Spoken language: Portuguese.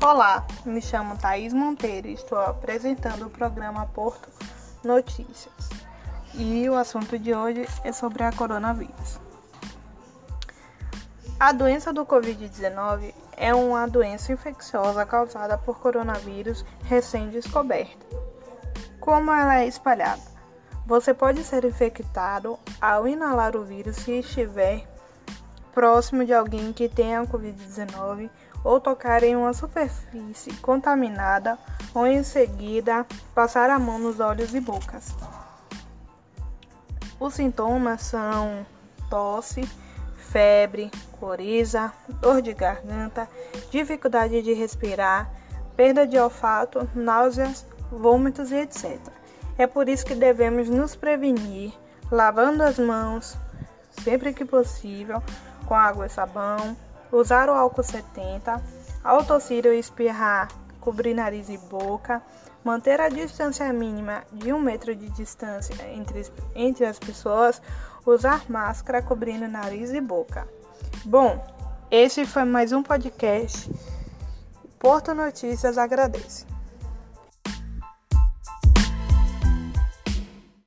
Olá, me chamo Thaís Monteiro e estou apresentando o programa Porto Notícias. E o assunto de hoje é sobre a coronavírus. A doença do Covid-19 é uma doença infecciosa causada por coronavírus recém-descoberta. Como ela é espalhada? Você pode ser infectado ao inalar o vírus se estiver próximo de alguém que tenha Covid-19 ou tocar em uma superfície contaminada ou em seguida passar a mão nos olhos e bocas. Os sintomas são tosse, febre, coriza, dor de garganta, dificuldade de respirar, perda de olfato, náuseas, vômitos e etc. É por isso que devemos nos prevenir lavando as mãos sempre que possível com água e sabão, usar o álcool 70, ao tossir ou espirrar, cobrir nariz e boca, manter a distância mínima de um metro de distância entre, entre as pessoas, usar máscara cobrindo nariz e boca. Bom, esse foi mais um podcast. Porto Notícias agradece.